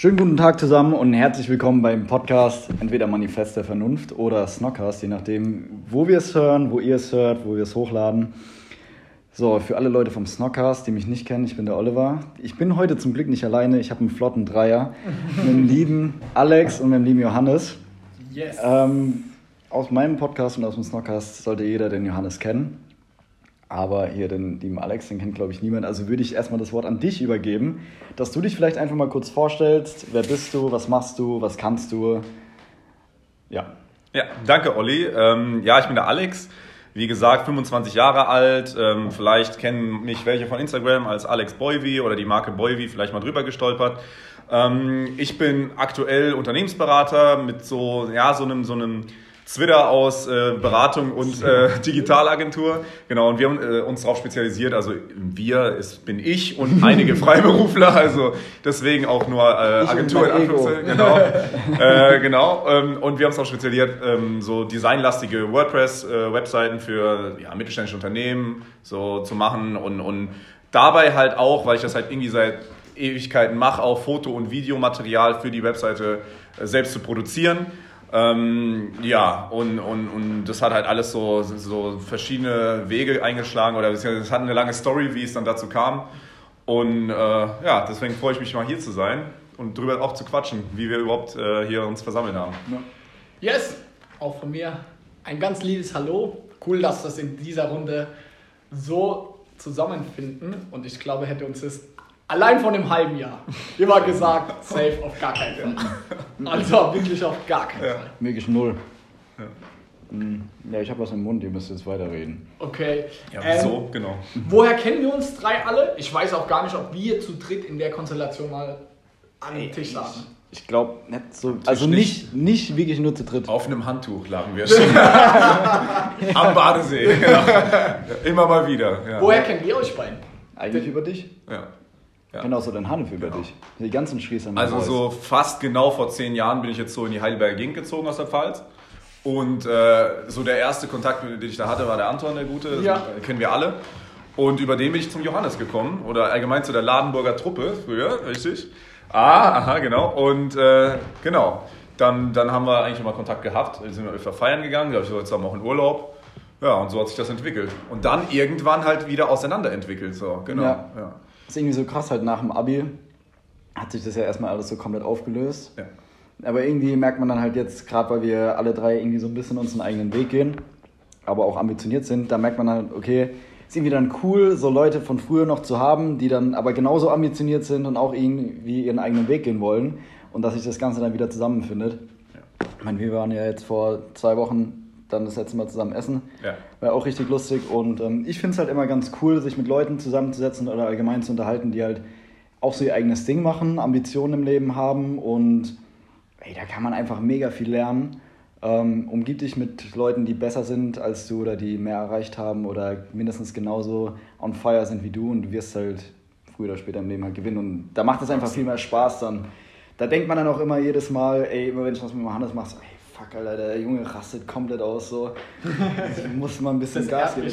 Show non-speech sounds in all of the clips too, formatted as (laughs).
Schönen guten Tag zusammen und herzlich willkommen beim Podcast entweder Manifest der Vernunft oder Snockcast, je nachdem, wo wir es hören, wo ihr es hört, wo wir es hochladen. So, für alle Leute vom Snockcast, die mich nicht kennen, ich bin der Oliver. Ich bin heute zum Glück nicht alleine, ich habe einen flotten Dreier mit dem lieben Alex und mit dem lieben Johannes. Yes. Ähm, aus meinem Podcast und aus dem Snockcast sollte jeder den Johannes kennen. Aber hier den lieben Alex, den kennt glaube ich niemand. Also würde ich erstmal das Wort an dich übergeben, dass du dich vielleicht einfach mal kurz vorstellst. Wer bist du? Was machst du? Was kannst du? Ja. Ja, danke Olli. Ähm, ja, ich bin der Alex. Wie gesagt, 25 Jahre alt. Ähm, vielleicht kennen mich welche von Instagram als Alex Boyvi oder die Marke Boyvi vielleicht mal drüber gestolpert. Ähm, ich bin aktuell Unternehmensberater mit so, ja, so einem, so einem Zwitter aus äh, Beratung und äh, (laughs) Digitalagentur. Genau, und wir haben äh, uns darauf spezialisiert. Also wir ist, bin ich und (laughs) einige Freiberufler, also deswegen auch nur äh, Agentur in Anführungszeichen. Genau. (laughs) äh, genau. Ähm, und wir haben uns auch spezialisiert, ähm, so designlastige WordPress-Webseiten für ja, mittelständische Unternehmen so zu machen und, und dabei halt auch, weil ich das halt irgendwie seit Ewigkeiten mache, auch Foto- und Videomaterial für die Webseite äh, selbst zu produzieren. Ähm, ja, und, und, und das hat halt alles so, so verschiedene Wege eingeschlagen oder es hat eine lange Story, wie es dann dazu kam. Und äh, ja, deswegen freue ich mich mal hier zu sein und darüber auch zu quatschen, wie wir überhaupt äh, hier uns versammelt haben. Yes, auch von mir ein ganz liebes Hallo. Cool, dass wir das in dieser Runde so zusammenfinden und ich glaube, hätte uns das Allein von einem halben Jahr. Immer gesagt, safe auf gar keinen Fall. Also wirklich auf gar keinen ja. Fall. Wirklich null. Ja, hm. ja ich habe was im Mund, ihr müsst jetzt weiterreden. Okay. Ja, wieso? Ähm, genau. Woher kennen wir uns drei alle? Ich weiß auch gar nicht, ob wir zu dritt in der Konstellation mal an den Tisch saßen. Ich glaube nicht so. Also nicht, nicht wirklich nur zu dritt. Auf einem Handtuch lagen wir schon. (laughs) Am Badesee. Genau. Immer mal wieder. Ja. Woher kennt ihr euch beiden? Eigentlich über dich? Ja. Ja. Genau so den Hanif über genau. dich. Die ganzen Schließer. Also Boys. so fast genau vor zehn Jahren bin ich jetzt so in die Heidelberger Gegend gezogen aus der Pfalz. Und äh, so der erste Kontakt, den ich da hatte, war der Anton, der Gute. Ja. kennen wir alle. Und über den bin ich zum Johannes gekommen. Oder allgemein zu der Ladenburger Truppe früher, richtig? Ah, aha, genau. Und äh, genau. Dann, dann haben wir eigentlich immer Kontakt gehabt. Dann sind wir öfter feiern gegangen. Da ich war zusammen auch in Urlaub. Ja, und so hat sich das entwickelt. Und dann irgendwann halt wieder auseinanderentwickelt. So, genau. Ja. ja ist irgendwie so krass, halt nach dem Abi hat sich das ja erstmal alles so komplett aufgelöst. Ja. Aber irgendwie merkt man dann halt jetzt, gerade weil wir alle drei irgendwie so ein bisschen unseren eigenen Weg gehen, aber auch ambitioniert sind, da merkt man halt, okay, ist irgendwie dann cool, so Leute von früher noch zu haben, die dann aber genauso ambitioniert sind und auch irgendwie ihren eigenen Weg gehen wollen und dass sich das Ganze dann wieder zusammenfindet. Ja. Ich meine, wir waren ja jetzt vor zwei Wochen dann das letzte Mal zusammen essen. Ja. War auch richtig lustig. Und ähm, ich finde es halt immer ganz cool, sich mit Leuten zusammenzusetzen oder allgemein zu unterhalten, die halt auch so ihr eigenes Ding machen, Ambitionen im Leben haben. Und ey, da kann man einfach mega viel lernen. Ähm, umgib dich mit Leuten, die besser sind als du oder die mehr erreicht haben oder mindestens genauso on fire sind wie du und du wirst halt früher oder später im Leben halt gewinnen. Und da macht es einfach viel mehr Spaß dann. Da denkt man dann auch immer jedes Mal, ey, immer wenn ich was mit Johannes mache, ey, fuck, Alter, der Junge rastet komplett aus. So. (laughs) muss mal ein bisschen Gas geben.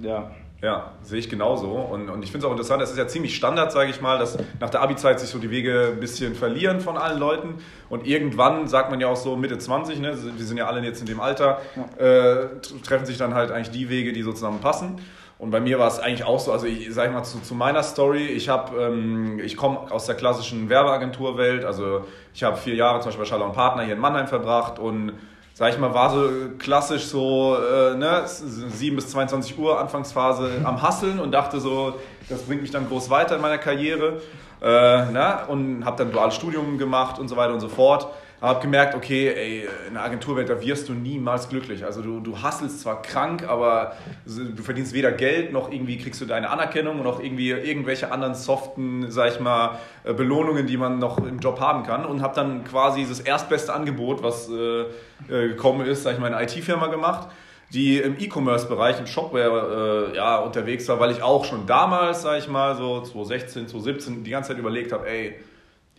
Ja. Ja, sehe ich genauso. Und, und ich finde es auch interessant, es ist ja ziemlich Standard, sage ich mal, dass nach der Abi-Zeit sich so die Wege ein bisschen verlieren von allen Leuten. Und irgendwann, sagt man ja auch so Mitte 20, ne, wir sind ja alle jetzt in dem Alter, ja. äh, treffen sich dann halt eigentlich die Wege, die so zusammenpassen. Und bei mir war es eigentlich auch so, also ich sage mal zu, zu, meiner Story, ich ähm, ich komme aus der klassischen Werbeagenturwelt, also ich habe vier Jahre zum Beispiel bei Schaller Partner hier in Mannheim verbracht und sag ich mal, war so klassisch so äh, ne, 7 bis 22 Uhr Anfangsphase am Hasseln und dachte so, das bringt mich dann groß weiter in meiner Karriere äh, ne, und habe dann duales Studium gemacht und so weiter und so fort habe gemerkt, okay, ey, in der Agenturwelt, da wirst du niemals glücklich. Also du, du hasselst zwar krank, aber du verdienst weder Geld, noch irgendwie kriegst du deine Anerkennung auch irgendwie irgendwelche anderen soften, sag ich mal, äh, Belohnungen, die man noch im Job haben kann. Und habe dann quasi das erstbeste Angebot, was äh, äh gekommen ist, sag ich mal, eine IT-Firma gemacht die im E-Commerce-Bereich, im Shopware äh, ja, unterwegs war, weil ich auch schon damals, sag ich mal, so 2016, 2017 die ganze Zeit überlegt habe, ey,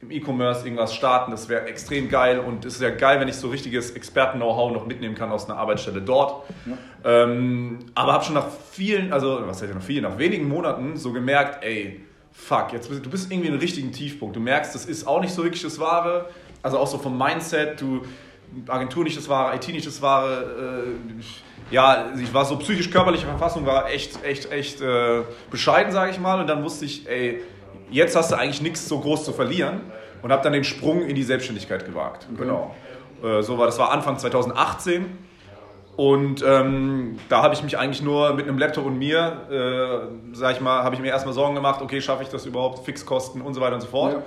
im E-Commerce irgendwas starten, das wäre extrem geil und es ist ja geil, wenn ich so richtiges Experten-Know-how noch mitnehmen kann aus einer Arbeitsstelle dort. Ja. Ähm, aber habe schon nach vielen, also was heißt ja nach vielen, nach wenigen Monaten so gemerkt, ey, fuck, jetzt bist, du bist irgendwie in einem richtigen Tiefpunkt. Du merkst, das ist auch nicht so wirklich das Wahre. Also auch so vom Mindset, du Agentur nicht das Wahre, IT nicht das Wahre. Äh, ja, ich war so psychisch-körperliche Verfassung war echt, echt, echt äh, bescheiden, sage ich mal. Und dann wusste ich, ey, jetzt hast du eigentlich nichts so groß zu verlieren und habe dann den Sprung in die Selbstständigkeit gewagt. Okay. Genau. Äh, so war das war Anfang 2018 und ähm, da habe ich mich eigentlich nur mit einem Laptop und mir, äh, sag ich mal, habe ich mir erstmal Sorgen gemacht, okay, schaffe ich das überhaupt, Fixkosten und so weiter und so fort. Ja.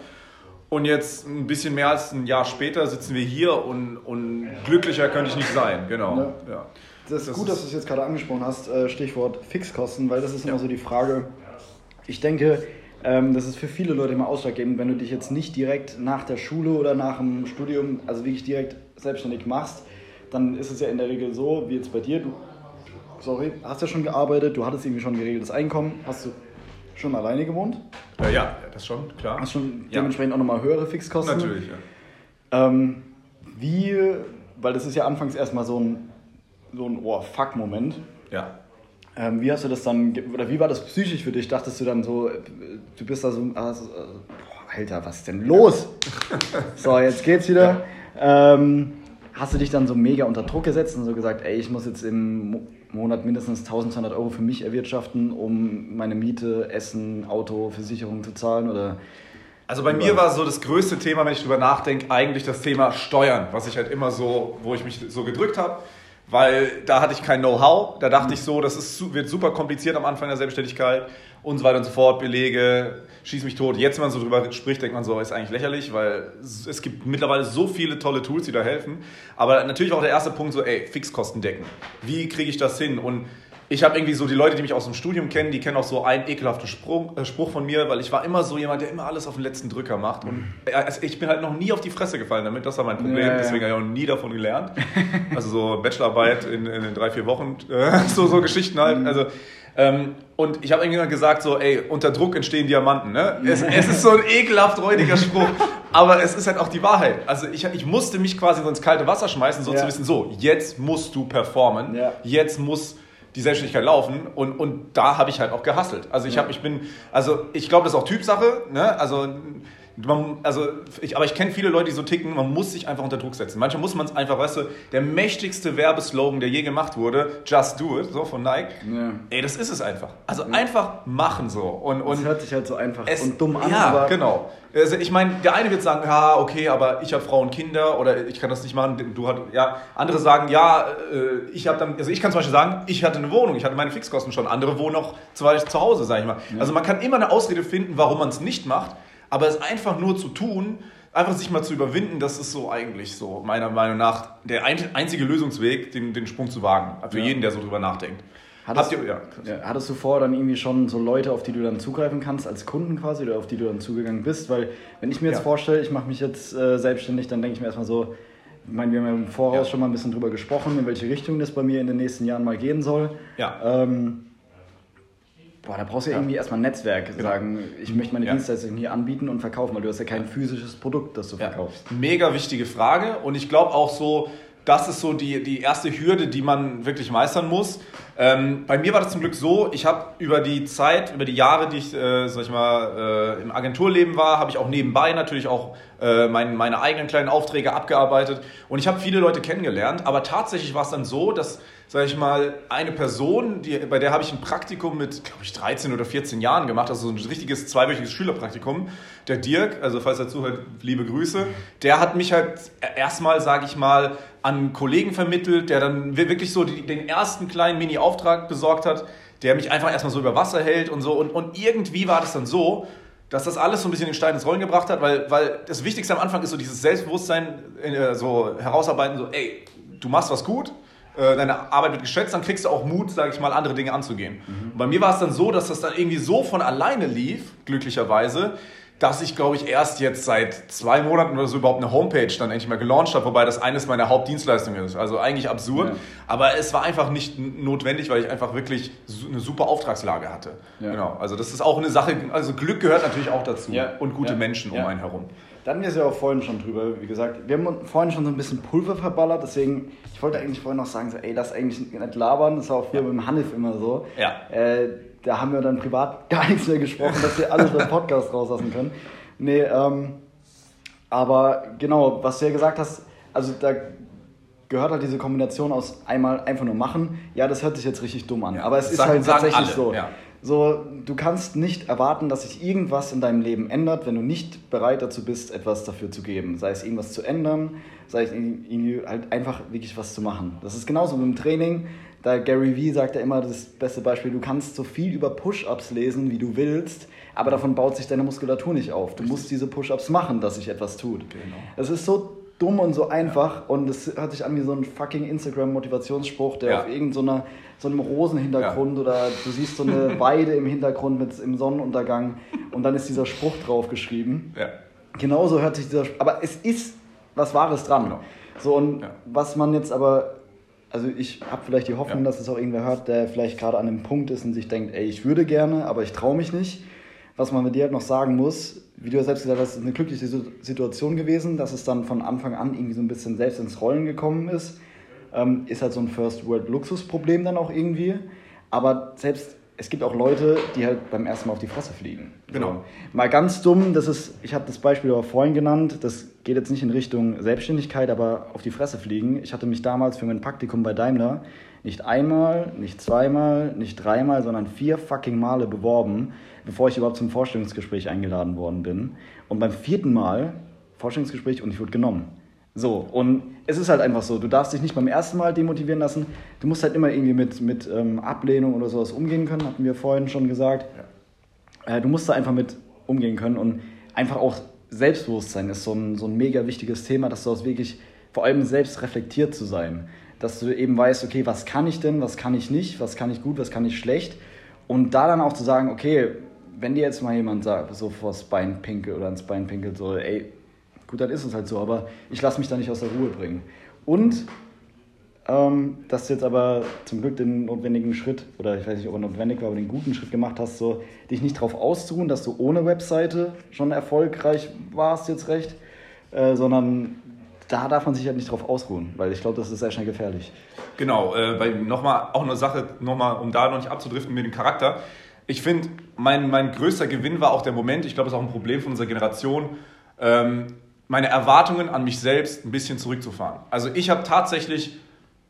Und jetzt ein bisschen mehr als ein Jahr später sitzen wir hier und, und glücklicher könnte ich nicht sein. Genau. Ja. ja. Das ist das gut, ist dass du es jetzt gerade angesprochen hast, äh, Stichwort Fixkosten, weil das ist immer so die Frage. Ich denke, ähm, das ist für viele Leute immer ausschlaggebend, wenn du dich jetzt nicht direkt nach der Schule oder nach dem Studium, also wirklich direkt selbstständig machst, dann ist es ja in der Regel so, wie jetzt bei dir, du, sorry, hast ja schon gearbeitet, du hattest irgendwie schon geregeltes Einkommen, hast du schon alleine gewohnt? Äh, ja, das schon, klar. Hast schon ja. dementsprechend auch nochmal höhere Fixkosten? Natürlich, ja. Ähm, wie, weil das ist ja anfangs erstmal so ein, so ein Oh-Fuck-Moment. Ja. Ähm, wie hast du das dann, oder wie war das psychisch für dich? Dachtest du dann so, du bist da so, also, boah, Alter, was ist denn los? (laughs) so, jetzt geht's wieder. Ähm, hast du dich dann so mega unter Druck gesetzt und so gesagt, ey, ich muss jetzt im Monat mindestens 1200 Euro für mich erwirtschaften, um meine Miete, Essen, Auto, Versicherung zu zahlen? Oder also bei mir war so das größte Thema, wenn ich drüber nachdenke, eigentlich das Thema Steuern, was ich halt immer so, wo ich mich so gedrückt habe weil da hatte ich kein Know-how. Da dachte mhm. ich so, das ist, wird super kompliziert am Anfang der Selbstständigkeit und so weiter und so fort. Belege, schieß mich tot. Jetzt, wenn man so drüber spricht, denkt man so, ist eigentlich lächerlich, weil es gibt mittlerweile so viele tolle Tools, die da helfen. Aber natürlich auch der erste Punkt so, ey, Fixkosten decken. Wie kriege ich das hin? Und ich habe irgendwie so die Leute, die mich aus dem Studium kennen, die kennen auch so einen ekelhaften Sprung, äh, Spruch von mir, weil ich war immer so jemand, der immer alles auf den letzten Drücker macht. Und äh, also ich bin halt noch nie auf die Fresse gefallen damit, das war mein Problem, ja, deswegen habe ich auch nie davon gelernt. (laughs) Also so Bachelorarbeit in, in drei, vier Wochen, äh, (laughs) so, so Geschichten halt. Mhm. Also, ähm, und ich habe irgendwann gesagt so, ey, unter Druck entstehen Diamanten. Ne? Es, es ist so ein ekelhaft räudiger Spruch, (laughs) aber es ist halt auch die Wahrheit. Also ich, ich musste mich quasi so ins kalte Wasser schmeißen, so ja. zu wissen, so, jetzt musst du performen, jetzt muss die Selbstständigkeit laufen und, und da habe ich halt auch gehasselt. Also ich habe, ich bin, also ich glaube, das ist auch Typsache, ne? Also man, also ich, aber ich kenne viele Leute, die so ticken, man muss sich einfach unter Druck setzen. Manchmal muss man es einfach, weißt du, der mächtigste Werbeslogan, der je gemacht wurde, Just Do It, so von Nike. Ja. Ey, das ist es einfach. Also ja. einfach machen so. Und, und das hört sich halt so einfach und dumm an. Ja, genau. Also ich meine, der eine wird sagen, ja, okay, aber ich habe Frauen und Kinder oder ich kann das nicht machen. Du hat, ja, andere sagen, ja, äh, ich habe dann, also ich kann zum Beispiel sagen, ich hatte eine Wohnung, ich hatte meine Fixkosten schon. Andere wohnen noch zu, zu Hause, sage ich mal. Ja. Also man kann immer eine Ausrede finden, warum man es nicht macht. Aber es einfach nur zu tun, einfach sich mal zu überwinden, das ist so eigentlich so, meiner Meinung nach, der einzige Lösungsweg, den, den Sprung zu wagen. Für ja. jeden, der so drüber nachdenkt. Hattest, ihr, ja, ja, hattest du vorher dann irgendwie schon so Leute, auf die du dann zugreifen kannst, als Kunden quasi, oder auf die du dann zugegangen bist? Weil, wenn ich mir jetzt vorstelle, ich mache mich jetzt äh, selbstständig, dann denke ich mir erstmal so, ich meine, wir haben ja im Voraus schon mal ein bisschen drüber gesprochen, in welche Richtung das bei mir in den nächsten Jahren mal gehen soll. Ja. Ähm, Boah, da brauchst du ja, irgendwie erstmal ein Netzwerk. Genau. Sagen, ich möchte meine ja. Dienstleistung hier anbieten und verkaufen, weil du hast ja kein physisches Produkt, das du verkaufst. Ja. Mega wichtige Frage und ich glaube auch so, das ist so die, die erste Hürde, die man wirklich meistern muss. Ähm, bei mir war das zum Glück so, ich habe über die Zeit, über die Jahre, die ich, äh, sag ich mal, äh, im Agenturleben war, habe ich auch nebenbei natürlich auch äh, mein, meine eigenen kleinen Aufträge abgearbeitet und ich habe viele Leute kennengelernt, aber tatsächlich war es dann so, dass sage ich mal, eine Person, die, bei der habe ich ein Praktikum mit, glaube ich, 13 oder 14 Jahren gemacht, also so ein richtiges zweiwöchiges Schülerpraktikum. Der Dirk, also falls er zuhört, liebe Grüße, der hat mich halt erstmal, sage ich mal, an Kollegen vermittelt, der dann wirklich so die, den ersten kleinen Mini-Auftrag besorgt hat, der mich einfach erstmal so über Wasser hält und so. Und, und irgendwie war das dann so, dass das alles so ein bisschen in Stein ins Rollen gebracht hat, weil, weil das Wichtigste am Anfang ist so dieses Selbstbewusstsein, äh, so herausarbeiten, so, ey, du machst was gut, äh, deine Arbeit wird geschätzt, dann kriegst du auch Mut, sage ich mal, andere Dinge anzugehen. Mhm. bei mir war es dann so, dass das dann irgendwie so von alleine lief, glücklicherweise, dass ich, glaube ich, erst jetzt seit zwei Monaten oder so überhaupt eine Homepage dann endlich mal gelauncht habe, wobei das eines meiner Hauptdienstleistungen ist. Also eigentlich absurd, ja. aber es war einfach nicht notwendig, weil ich einfach wirklich eine super Auftragslage hatte. Ja. Genau. Also das ist auch eine Sache, also Glück gehört natürlich auch dazu ja. und gute Menschen um einen herum. Da hatten wir es ja auch vorhin schon drüber, wie gesagt. Wir haben vorhin schon so ein bisschen Pulver verballert, deswegen, ich wollte eigentlich vorhin noch sagen, so, ey, das eigentlich nicht labern, das war auch früher ja. mit dem Hanif immer so. Ja. Äh, da haben wir dann privat (laughs) gar nichts mehr gesprochen, dass wir alles beim Podcast rauslassen können. Nee, ähm, aber genau, was du ja gesagt hast, also da gehört halt diese Kombination aus einmal einfach nur machen. Ja, das hört sich jetzt richtig dumm an, ja, aber es ist sagen, halt tatsächlich so. Ja. So, du kannst nicht erwarten, dass sich irgendwas in deinem Leben ändert, wenn du nicht bereit dazu bist, etwas dafür zu geben. Sei es irgendwas zu ändern, sei es irgendwie halt einfach wirklich was zu machen. Das ist genauso mit dem Training. Da Gary Vee sagt ja immer das beste Beispiel, du kannst so viel über Push-Ups lesen, wie du willst, aber davon baut sich deine Muskulatur nicht auf. Du musst diese Push-Ups machen, dass sich etwas tut. Genau. Es ist so dumm und so einfach ja. und es hört sich an wie so ein fucking Instagram-Motivationsspruch, der ja. auf irgendeinem so einem Rosenhintergrund ja. oder du siehst so eine (laughs) Weide im Hintergrund mit, im Sonnenuntergang und dann ist dieser Spruch drauf geschrieben. Ja. Genauso hört sich dieser Spruch, aber es ist was Wahres dran. Genau. So und was man jetzt aber also ich habe vielleicht die Hoffnung, dass es auch irgendwer hört, der vielleicht gerade an einem Punkt ist und sich denkt, ey, ich würde gerne, aber ich traue mich nicht. Was man mit dir halt noch sagen muss, wie du ja selbst gesagt hast, ist eine glückliche Situation gewesen, dass es dann von Anfang an irgendwie so ein bisschen selbst ins Rollen gekommen ist. Ähm, ist halt so ein First World Luxusproblem dann auch irgendwie. Aber selbst es gibt auch Leute, die halt beim ersten Mal auf die Fresse fliegen. Genau. So. Mal ganz dumm, das ist, ich habe das Beispiel aber vorhin genannt, das geht jetzt nicht in Richtung Selbstständigkeit, aber auf die Fresse fliegen. Ich hatte mich damals für mein Praktikum bei Daimler nicht einmal, nicht zweimal, nicht dreimal, sondern vier fucking Male beworben bevor ich überhaupt zum Vorstellungsgespräch eingeladen worden bin. Und beim vierten Mal Vorstellungsgespräch und ich wurde genommen. So, und es ist halt einfach so, du darfst dich nicht beim ersten Mal demotivieren lassen, du musst halt immer irgendwie mit, mit ähm, Ablehnung oder sowas umgehen können, hatten wir vorhin schon gesagt. Ja. Äh, du musst da einfach mit umgehen können und einfach auch Selbstbewusstsein ist so ein, so ein mega wichtiges Thema, dass du auch wirklich vor allem selbst reflektiert zu sein. Dass du eben weißt, okay, was kann ich denn, was kann ich nicht, was kann ich gut, was kann ich schlecht. Und da dann auch zu sagen, okay, wenn dir jetzt mal jemand sagt, so vors Bein pinkelt oder ins Bein pinkelt, so, ey, gut, dann ist es halt so, aber ich lasse mich da nicht aus der Ruhe bringen. Und ähm, dass du jetzt aber zum Glück den notwendigen Schritt, oder ich weiß nicht, ob er notwendig war, aber den guten Schritt gemacht hast, so dich nicht darauf auszuruhen, dass du ohne Webseite schon erfolgreich warst, jetzt recht, äh, sondern da darf man sich halt nicht drauf ausruhen, weil ich glaube, das ist sehr schnell gefährlich. Genau, äh, weil nochmal, auch eine Sache, nochmal, um da noch nicht abzudriften mit dem Charakter ich finde, mein, mein größter Gewinn war auch der Moment, ich glaube, das ist auch ein Problem von unserer Generation, ähm, meine Erwartungen an mich selbst ein bisschen zurückzufahren. Also ich habe tatsächlich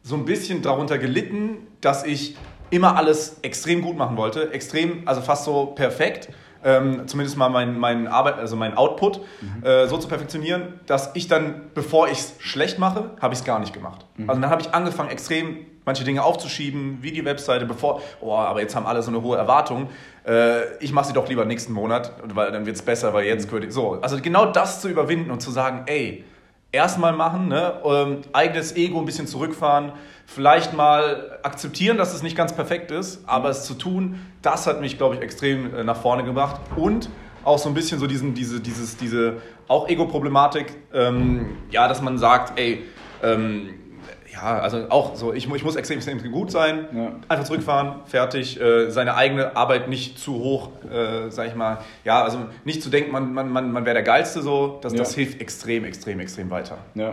so ein bisschen darunter gelitten, dass ich immer alles extrem gut machen wollte, extrem, also fast so perfekt ähm, zumindest mal meinen mein Arbeit, also meinen Output mhm. äh, so zu perfektionieren, dass ich dann, bevor ich es schlecht mache, habe ich es gar nicht gemacht. Mhm. Also dann habe ich angefangen, extrem manche Dinge aufzuschieben, wie die Webseite, bevor, oh, aber jetzt haben alle so eine hohe Erwartung. Äh, ich mache sie doch lieber nächsten Monat, weil dann wird es besser, weil jetzt mhm. so. Also genau das zu überwinden und zu sagen, ey, erstmal machen, ne? Ähm, eigenes Ego ein bisschen zurückfahren, vielleicht mal akzeptieren, dass es nicht ganz perfekt ist, aber es zu tun, das hat mich, glaube ich, extrem äh, nach vorne gebracht und auch so ein bisschen so diesen, diese, dieses, diese auch Ego-Problematik, ähm, ja, dass man sagt, ey, ähm, ja, also auch so, ich, ich muss extrem, extrem gut sein, ja. einfach zurückfahren, fertig, äh, seine eigene Arbeit nicht zu hoch, äh, sag ich mal, ja, also nicht zu denken, man, man, man, man wäre der Geilste so, das, ja. das hilft extrem, extrem, extrem weiter. Ja.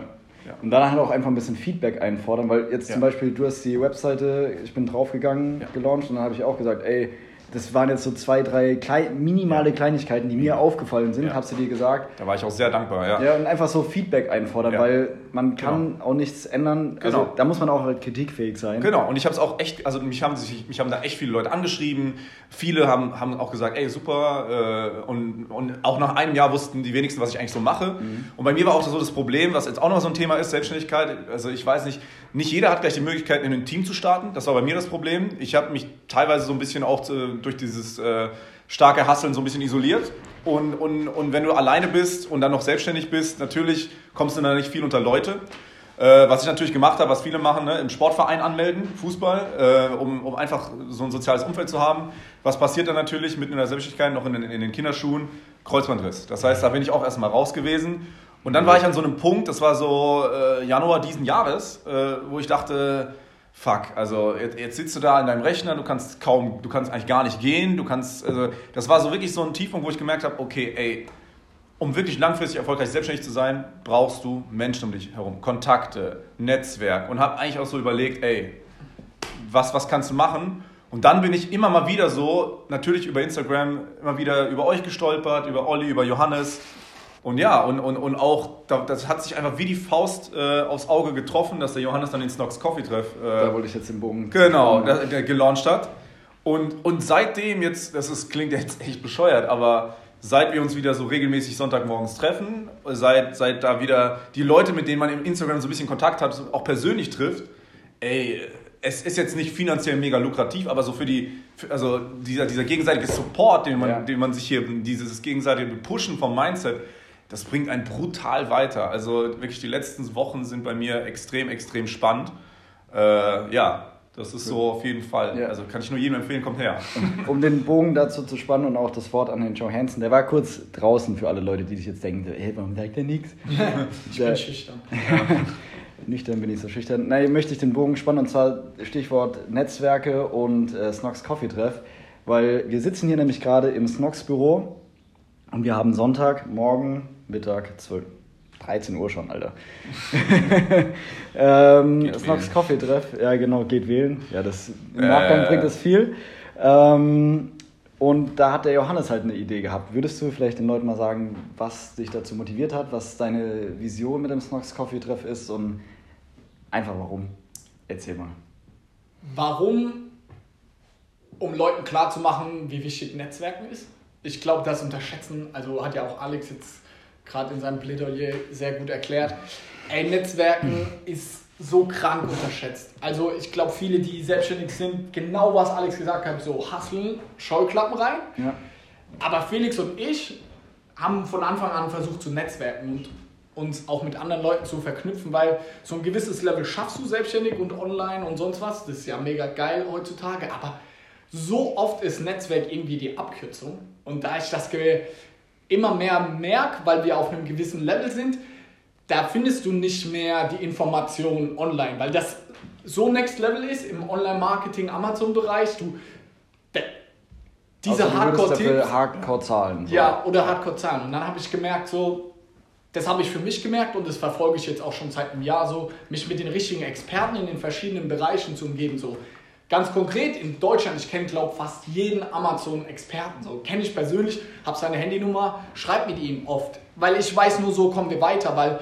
ja. Und dann halt auch einfach ein bisschen Feedback einfordern, weil jetzt zum Beispiel, du hast die Webseite, ich bin draufgegangen, gelauncht und dann habe ich auch gesagt, ey, das waren jetzt so zwei, drei klein, minimale. Kleinigkeiten, die mir aufgefallen sind, ja. hast du dir gesagt. Da war ich auch sehr dankbar, ja. Ja, und einfach so Feedback einfordern, ja. weil man kann genau. auch nichts ändern. Also genau. da muss man auch halt kritikfähig sein. Genau, und ich habe es auch echt, also mich haben, sich, mich haben da echt viele Leute angeschrieben. Viele haben, haben auch gesagt, ey, super. Äh, und, und auch nach einem Jahr wussten die wenigsten, was ich eigentlich so mache. Mhm. Und bei mir war auch so das Problem, was jetzt auch noch so ein Thema ist, Selbstständigkeit. Also ich weiß nicht, nicht jeder hat gleich die Möglichkeit, in ein Team zu starten. Das war bei mir das Problem. Ich habe mich teilweise so ein bisschen auch durch dieses äh, starke Hasseln so ein bisschen isoliert. Und, und, und wenn du alleine bist und dann noch selbstständig bist, natürlich kommst du dann nicht viel unter Leute. Äh, was ich natürlich gemacht habe, was viele machen, ne, im Sportverein anmelden, Fußball, äh, um, um einfach so ein soziales Umfeld zu haben. Was passiert dann natürlich mitten in der Selbstständigkeit, noch in den, in den Kinderschuhen? Kreuzbandriss. Das heißt, da bin ich auch erstmal raus gewesen. Und dann war ich an so einem Punkt, das war so äh, Januar diesen Jahres, äh, wo ich dachte, fuck, also jetzt, jetzt, sitzt du da in deinem Rechner, du kannst kaum, du kannst eigentlich gar nicht gehen, du kannst, also das war so wirklich so ein Tiefpunkt, wo ich gemerkt habe, okay, ey, um wirklich langfristig erfolgreich selbstständig zu sein, brauchst du Menschen um dich herum, Kontakte, Netzwerk und habe eigentlich auch so überlegt, ey, was, was kannst du machen? Und dann bin ich immer mal wieder so, natürlich über Instagram, immer wieder über euch gestolpert, über Olli, über Johannes. Und ja, und, und, und auch, das hat sich einfach wie die Faust äh, aufs Auge getroffen, dass der Johannes dann den Snox Coffee Treff. Äh, da wollte ich jetzt den Bogen. Genau, der, der gelauncht hat. Und, und seitdem jetzt, das ist, klingt jetzt echt bescheuert, aber seit wir uns wieder so regelmäßig Sonntagmorgens treffen, seit, seit da wieder die Leute, mit denen man im Instagram so ein bisschen Kontakt hat, auch persönlich trifft, ey, es ist jetzt nicht finanziell mega lukrativ, aber so für die, also dieser, dieser gegenseitige Support, den man, ja. den man sich hier, dieses gegenseitige Pushen vom Mindset, das bringt einen brutal weiter. Also wirklich die letzten Wochen sind bei mir extrem, extrem spannend. Äh, ja, das ist so auf jeden Fall. Ja. Also kann ich nur jedem empfehlen, kommt her. Um den Bogen dazu zu spannen und auch das Wort an den Joe Hansen, der war kurz draußen für alle Leute, die sich jetzt denken, hey, warum sagt der nichts? (laughs) Ich bin (laughs) schüchtern. (laughs) Nüchtern bin ich so schüchtern. Nein, möchte ich den Bogen spannen und zwar Stichwort Netzwerke und äh, Snox Coffee Treff, weil wir sitzen hier nämlich gerade im Snox Büro und wir haben Sonntag, morgen, Mittag, 12, 13 Uhr schon, Alter. (laughs) ähm, Snox Coffee Treff, ja genau, geht wählen. Ja, das, im Nachgang äh. bringt das viel. Ähm, und da hat der Johannes halt eine Idee gehabt. Würdest du vielleicht den Leuten mal sagen, was dich dazu motiviert hat, was deine Vision mit dem Snox Coffee Treff ist und einfach warum? Erzähl mal. Warum? Um Leuten klarzumachen, wie wichtig Netzwerken ist. Ich glaube, das unterschätzen, also hat ja auch Alex jetzt gerade in seinem Plädoyer sehr gut erklärt. Ey, Netzwerken ist so krank unterschätzt. Also ich glaube, viele, die selbstständig sind, genau was Alex gesagt hat, so hasseln, Scheuklappen rein. Ja. Aber Felix und ich haben von Anfang an versucht zu netzwerken und uns auch mit anderen Leuten zu verknüpfen, weil so ein gewisses Level schaffst du selbstständig und online und sonst was. Das ist ja mega geil heutzutage, aber so oft ist Netzwerk irgendwie die Abkürzung. Und da ich das immer mehr merke, weil wir auf einem gewissen Level sind, da findest du nicht mehr die Informationen online, weil das so next level ist im Online-Marketing, Amazon-Bereich. Du, diese also Hardcore-Tipps. Hardcore-Zahlen. Ja, oder Hardcore-Zahlen. Und dann habe ich gemerkt, so, das habe ich für mich gemerkt und das verfolge ich jetzt auch schon seit einem Jahr so, mich mit den richtigen Experten in den verschiedenen Bereichen zu umgeben. So. Ganz konkret in Deutschland, ich kenne glaube fast jeden Amazon-Experten. So kenne ich persönlich, habe seine Handynummer, schreibe mit ihm oft, weil ich weiß nur so kommen wir weiter, weil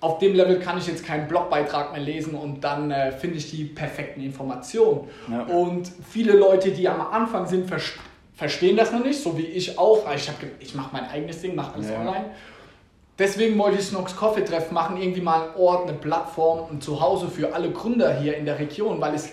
auf dem Level kann ich jetzt keinen Blogbeitrag mehr lesen und dann äh, finde ich die perfekten Informationen. Ja. Und viele Leute, die am Anfang sind, ver verstehen das noch nicht, so wie ich auch. Ich, ich mache mein eigenes Ding, mache alles ja. online. Deswegen wollte ich Snox Coffee Treff machen, irgendwie mal einen Ort, eine Plattform, ein Zuhause für alle Gründer hier in der Region, weil es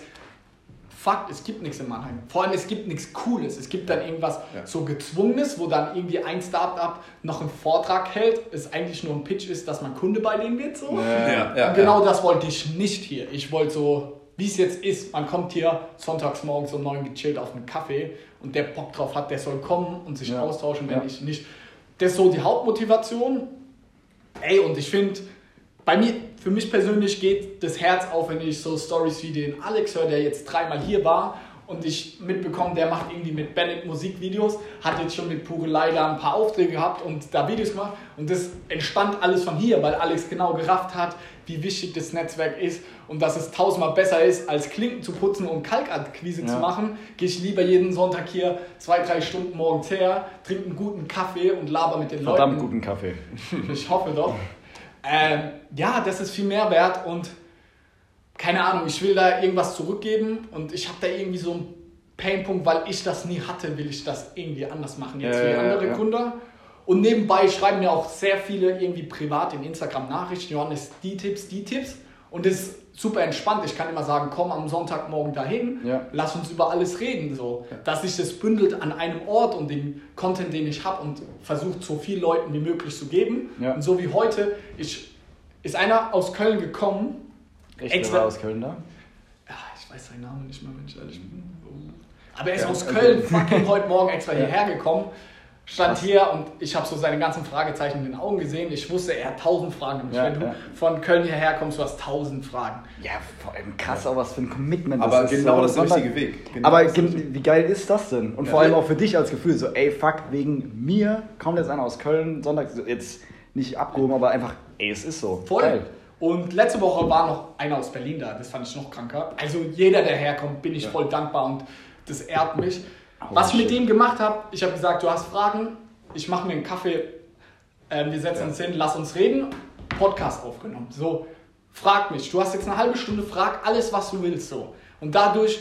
Fakt, es gibt nichts in Mannheim. Vor allem, es gibt nichts Cooles. Es gibt dann irgendwas ja. so Gezwungenes, wo dann irgendwie ein Startup noch einen Vortrag hält, es eigentlich nur ein Pitch ist, dass man Kunde bei denen wird. So. Ja, ja, genau das wollte ich nicht hier. Ich wollte so, wie es jetzt ist, man kommt hier sonntags morgens um neun gechillt auf einen Kaffee und der Bock drauf hat, der soll kommen und sich austauschen, wenn ich nicht. Das ist so die Hauptmotivation. Ey, und ich finde, bei mir, für mich persönlich geht das Herz auf, wenn ich so Stories wie den Alex höre, der jetzt dreimal hier war und ich mitbekomme, der macht irgendwie mit Bennett Musikvideos, hat jetzt schon mit Pure Leider ein paar Aufträge gehabt und da Videos gemacht und das entstand alles von hier, weil Alex genau gerafft hat, wie wichtig das Netzwerk ist und dass es tausendmal besser ist, als Klinken zu putzen und Kaltakquise ja. zu machen, gehe ich lieber jeden Sonntag hier zwei, drei Stunden morgens her, trinke einen guten Kaffee und laber mit den Verdammt Leuten. Verdammt guten Kaffee. Ich hoffe doch. (laughs) Ähm, ja, das ist viel mehr wert und keine Ahnung, ich will da irgendwas zurückgeben und ich habe da irgendwie so einen Painpunkt, weil ich das nie hatte, will ich das irgendwie anders machen jetzt äh, wie andere ja. Gründer. Und nebenbei schreiben mir auch sehr viele irgendwie privat in Instagram Nachrichten, Johannes, die Tipps, die Tipps. Und das super entspannt. Ich kann immer sagen, komm am Sonntagmorgen dahin, ja. lass uns über alles reden. So. Ja. Dass sich das bündelt an einem Ort und den Content, den ich habe und versucht, so vielen Leuten wie möglich zu geben. Ja. Und so wie heute, ich, ist einer aus Köln gekommen. Echt, extra aus Köln da? Ja, ich weiß seinen Namen nicht mehr, wenn ich ehrlich bin. Aber er ist aus Köln fucking heute Morgen extra hierher gekommen stand Krass. hier und ich habe so seine ganzen Fragezeichen in den Augen gesehen. Ich wusste, er hat tausend Fragen. Ja, Wenn du von Köln hierher kommst, du hast tausend Fragen. Ja, vor allem krass, auch was für ein Commitment Aber das ist. genau das ist der richtige Weg. Genau aber wie geil ist das denn? Und ja, vor allem auch für dich als Gefühl, so ey, fuck, wegen mir kommt jetzt einer aus Köln, Sonntag, jetzt nicht abgehoben, aber einfach, ey, es ist so. Voll. Geil. Und letzte Woche war noch einer aus Berlin da, das fand ich noch kranker. Also jeder, der herkommt, bin ich ja. voll dankbar und das ehrt mich. Oh, Was ich mit dem gemacht habe, ich habe gesagt, du hast Fragen, ich mache mir einen Kaffee, äh, wir setzen ja. uns hin, lass uns reden, Podcast aufgenommen. So, frag mich, du hast jetzt eine halbe Stunde, frag alles, was du willst. So. Und dadurch,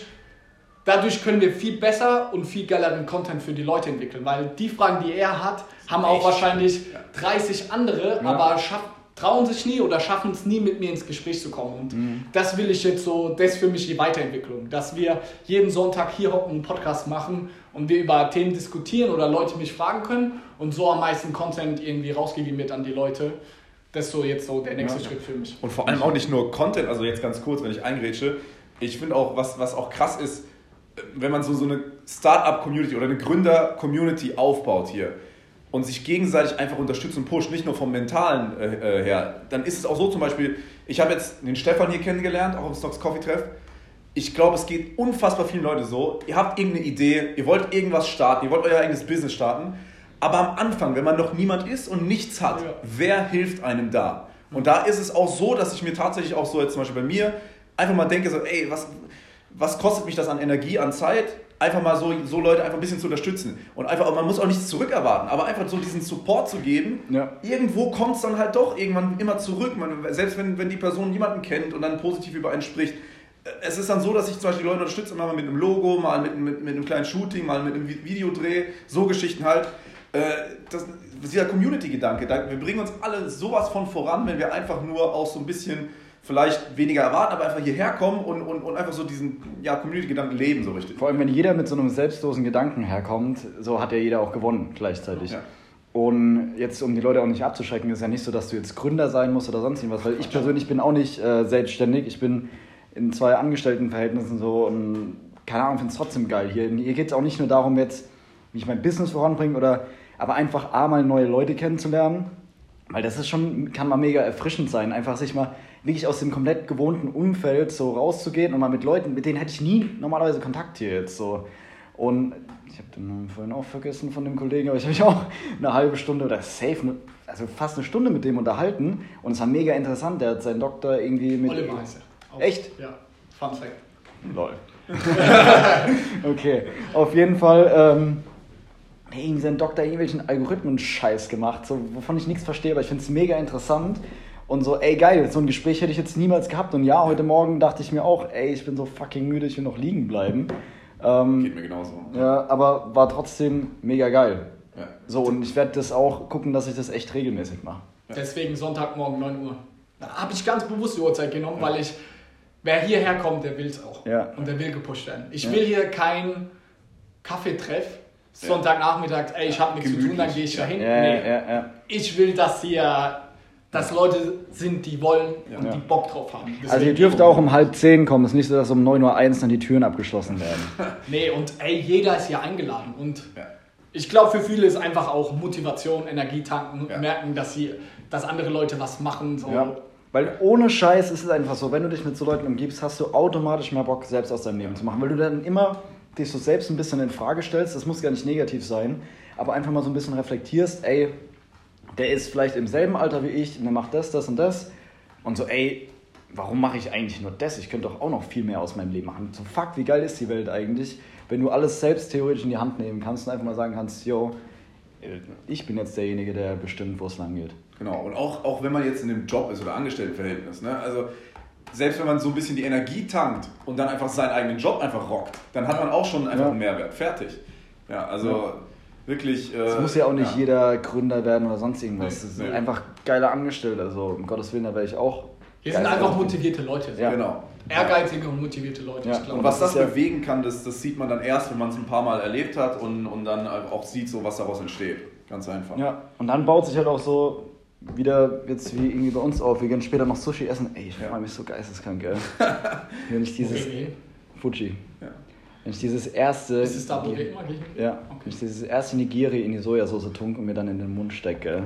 dadurch können wir viel besser und viel geileren Content für die Leute entwickeln, weil die Fragen, die er hat, haben auch wahrscheinlich 30 andere, ja. aber schaffen trauen sich nie oder schaffen es nie, mit mir ins Gespräch zu kommen. Und mhm. das will ich jetzt so, das ist für mich die Weiterentwicklung, dass wir jeden Sonntag hier hocken, einen Podcast machen und wir über Themen diskutieren oder Leute mich fragen können und so am meisten Content irgendwie rausgegeben wird an die Leute. Das ist so jetzt so der nächste ja. Schritt für mich. Und vor allem auch nicht nur Content, also jetzt ganz kurz, wenn ich eingrätsche, ich finde auch, was, was auch krass ist, wenn man so, so eine Startup-Community oder eine Gründer-Community aufbaut hier und sich gegenseitig einfach unterstützen und pushen, nicht nur vom Mentalen äh, äh, her, dann ist es auch so zum Beispiel, ich habe jetzt den Stefan hier kennengelernt, auch im Stocks Coffee Treff. Ich glaube, es geht unfassbar vielen Leuten so. Ihr habt irgendeine Idee, ihr wollt irgendwas starten, ihr wollt euer eigenes Business starten. Aber am Anfang, wenn man noch niemand ist und nichts hat, ja. wer hilft einem da? Und da ist es auch so, dass ich mir tatsächlich auch so jetzt zum Beispiel bei mir einfach mal denke, so, ey, was, was kostet mich das an Energie, an Zeit? Einfach mal so, so Leute einfach ein bisschen zu unterstützen. Und einfach, man muss auch nichts zurückerwarten, aber einfach so diesen Support zu geben. Ja. Irgendwo kommt es dann halt doch irgendwann immer zurück. Man, selbst wenn, wenn die Person jemanden kennt und dann positiv über einen spricht. Äh, es ist dann so, dass ich zum Beispiel die Leute unterstütze, mal mit einem Logo, mal mit, mit, mit einem kleinen Shooting, mal mit einem Videodreh, so Geschichten halt. Äh, das, dieser Community-Gedanke, wir bringen uns alle sowas von voran, wenn wir einfach nur auch so ein bisschen vielleicht weniger erwarten, aber einfach hierher kommen und, und, und einfach so diesen ja, Community-Gedanken leben, so richtig. Vor allem, wenn jeder mit so einem selbstlosen Gedanken herkommt, so hat ja jeder auch gewonnen gleichzeitig. Ja. Und jetzt, um die Leute auch nicht abzuschrecken, ist ja nicht so, dass du jetzt Gründer sein musst oder sonst irgendwas, weil ich persönlich bin auch nicht äh, selbstständig. Ich bin in zwei Angestelltenverhältnissen so und keine Ahnung, finde es trotzdem geil hier. Hier geht es auch nicht nur darum, jetzt, wie ich mein Business voranbringe oder aber einfach A, mal neue Leute kennenzulernen, weil das ist schon, kann mal mega erfrischend sein, einfach sich mal wirklich aus dem komplett gewohnten Umfeld so rauszugehen und mal mit Leuten, mit denen hätte ich nie normalerweise Kontakt hier jetzt so. Und ich habe den Namen vorhin auch vergessen von dem Kollegen, aber ich habe mich auch eine halbe Stunde oder safe, also fast eine Stunde mit dem unterhalten und es war mega interessant. Der hat seinen Doktor irgendwie mit. Oliver heißt er. Echt? Ja, Fun Fact. Lol. (laughs) okay, auf jeden Fall. Ähm, irgendwie sein Doktor irgendwelchen Algorithmen-Scheiß gemacht, so, wovon ich nichts verstehe, aber ich finde es mega interessant. Und so, ey geil, so ein Gespräch hätte ich jetzt niemals gehabt. Und ja, heute Morgen dachte ich mir auch, ey, ich bin so fucking müde, ich will noch liegen bleiben. Ähm, Geht mir genauso. Ja, aber war trotzdem mega geil. Ja. So, und ich werde das auch gucken, dass ich das echt regelmäßig mache. Ja. Deswegen Sonntagmorgen 9 Uhr. Da habe ich ganz bewusst die Uhrzeit genommen, ja. weil ich, wer hierher kommt, der will es auch. Ja. Und der will gepusht werden. Ich will hier kein Kaffeetreff, Sonntagnachmittag, ey, ich habe nichts Gemütlich. zu tun, dann gehe ich da hin. Nee. Ich will, dass hier dass Leute sind, die wollen ja. und die Bock drauf haben. Deswegen also ihr dürft auch um halb zehn kommen. Es ist nicht so, dass um 9.01 Uhr dann die Türen abgeschlossen werden. (laughs) nee, und ey, jeder ist hier eingeladen. Und ja. ich glaube, für viele ist einfach auch Motivation, Energie tanken, ja. merken, dass, sie, dass andere Leute was machen. So. Ja. Weil ohne Scheiß ist es einfach so, wenn du dich mit so Leuten umgibst, hast du automatisch mehr Bock, selbst aus deinem Leben zu machen. Weil du dann immer dich so selbst ein bisschen in Frage stellst. Das muss gar nicht negativ sein, aber einfach mal so ein bisschen reflektierst, ey, der ist vielleicht im selben Alter wie ich und der macht das, das und das. Und so, ey, warum mache ich eigentlich nur das? Ich könnte doch auch noch viel mehr aus meinem Leben machen. So, fuck, wie geil ist die Welt eigentlich, wenn du alles selbst theoretisch in die Hand nehmen kannst und einfach mal sagen kannst, yo, ich bin jetzt derjenige, der bestimmt, wo es lang geht. Genau, und auch, auch wenn man jetzt in einem Job ist oder Angestelltenverhältnis, ne? also selbst wenn man so ein bisschen die Energie tankt und dann einfach seinen eigenen Job einfach rockt, dann hat man auch schon einfach ja. einen Mehrwert. Fertig. Ja, also ja wirklich. Äh, es muss ja auch nicht ja. jeder Gründer werden oder sonst irgendwas. Nee, sind nee. einfach geile Angestellte. Also um Gottes Willen, da wäre ich auch. Wir sind einfach motivierte Leute. Ja. Genau. Ehrgeizige und motivierte Leute. Ja. Und was das bewegen kann, das, das sieht man dann erst, wenn man es ein paar Mal erlebt hat und, und dann auch sieht, so, was daraus entsteht. Ganz einfach. Ja, und dann baut sich halt auch so wieder jetzt wie irgendwie bei uns auf. Wir gehen später noch Sushi essen. Ey, ich freue mich so geisteskrank, gell? (laughs) Wenn ich dieses. Fuji. Wenn ich dieses erste. Ist es da, wo wir immer gehen? Ja. Okay. Wenn ich dieses erste Nigiri in die Sojasauce tunke und mir dann in den Mund stecke.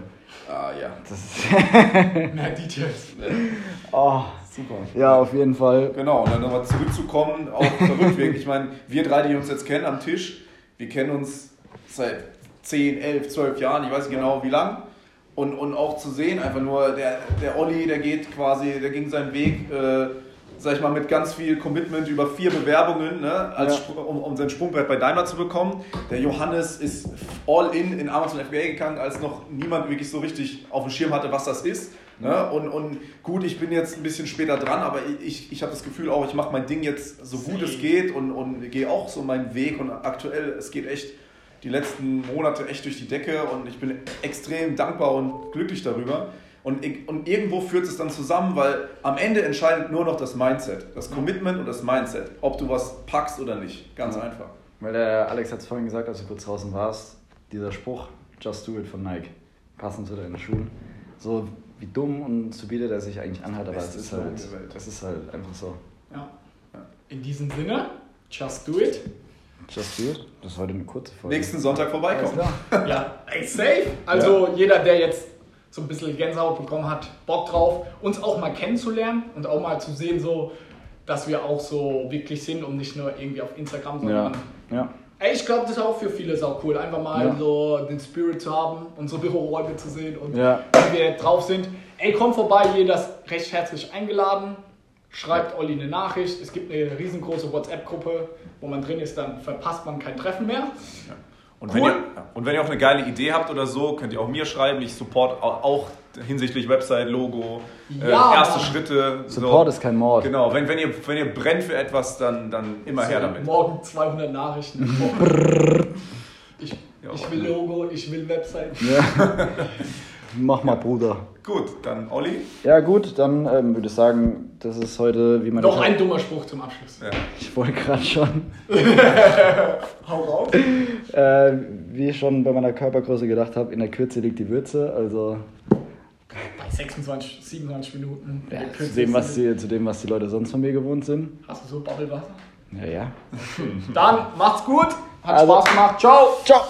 Ah, ja. Das ist. (laughs) Mehr Details. (laughs) oh. Super. Ja, auf jeden Fall. Genau, und dann nochmal zurückzukommen auf der Rückweg. Ich meine, wir drei, die uns jetzt kennen am Tisch, wir kennen uns seit 10, 11, 12 Jahren, ich weiß nicht genau wie lang. Und, und auch zu sehen, einfach nur, der, der Olli, der geht quasi, der ging seinen Weg. Äh, sag ich mal, mit ganz viel Commitment über vier Bewerbungen, ne, als, ja. um, um sein Sprungbrett bei Daimler zu bekommen. Der Johannes ist all in in Amazon FBA gegangen, als noch niemand wirklich so richtig auf dem Schirm hatte, was das ist. Ne? Und, und gut, ich bin jetzt ein bisschen später dran, aber ich, ich habe das Gefühl auch, ich mache mein Ding jetzt so gut es geht und, und gehe auch so meinen Weg. Und aktuell, es geht echt die letzten Monate echt durch die Decke und ich bin extrem dankbar und glücklich darüber. Und, und irgendwo führt es dann zusammen, weil am Ende entscheidet nur noch das Mindset, das Commitment und das Mindset, ob du was packst oder nicht. Ganz ja. einfach. Weil der Alex hat es vorhin gesagt, als du kurz draußen warst, dieser Spruch, just do it von Nike, passend zu deinen Schuhen. So wie dumm und stupide der sich eigentlich anhört, aber es ist, halt, es ist halt einfach so. Ja. In diesem Sinne, just do it. Just do it. Das ist heute eine kurze Folge. Nächsten Sonntag vorbeikommen. ja, ey, safe. Also ja. jeder, der jetzt so ein bisschen Gänsehaut bekommen hat, Bock drauf, uns auch mal kennenzulernen und auch mal zu sehen, so, dass wir auch so wirklich sind und nicht nur irgendwie auf Instagram, sondern. Ja. ja. Ey, ich glaube, das ist auch für viele sau cool, einfach mal ja. so den Spirit zu haben, unsere Büroräume (laughs) zu sehen und ja. wie wir drauf sind. Ey, komm vorbei, jeder ist recht herzlich eingeladen. Schreibt Olli eine Nachricht. Es gibt eine riesengroße WhatsApp-Gruppe, wo man drin ist, dann verpasst man kein Treffen mehr. Und, cool. wenn ihr, und wenn ihr auch eine geile Idee habt oder so, könnt ihr auch mir schreiben. Ich support auch hinsichtlich Website, Logo, äh, ja, äh, erste. Schritte. Support so. ist kein Mord. Genau, wenn, wenn, ihr, wenn ihr brennt für etwas, dann, dann immer so, her damit. Morgen 200 Nachrichten. ich, ich will Logo, ich will Website. Ja. Mach mal, Bruder. Gut, dann Olli. Ja, gut, dann ähm, würde ich sagen, das ist heute, wie man. Noch ein dummer Spruch zum Abschluss. Ja. Ich wollte gerade schon. (laughs) Hau raus. Äh, wie ich schon bei meiner Körpergröße gedacht habe, in der Kürze liegt die Würze. Also. Bei 26, 27 Minuten. Ja, zu, dem, was die, zu dem, was die Leute sonst von mir gewohnt sind. Hast du so Bubblewasser? Ja, ja. (laughs) Dann macht's gut. Hat also, Spaß gemacht. Ciao. Ciao.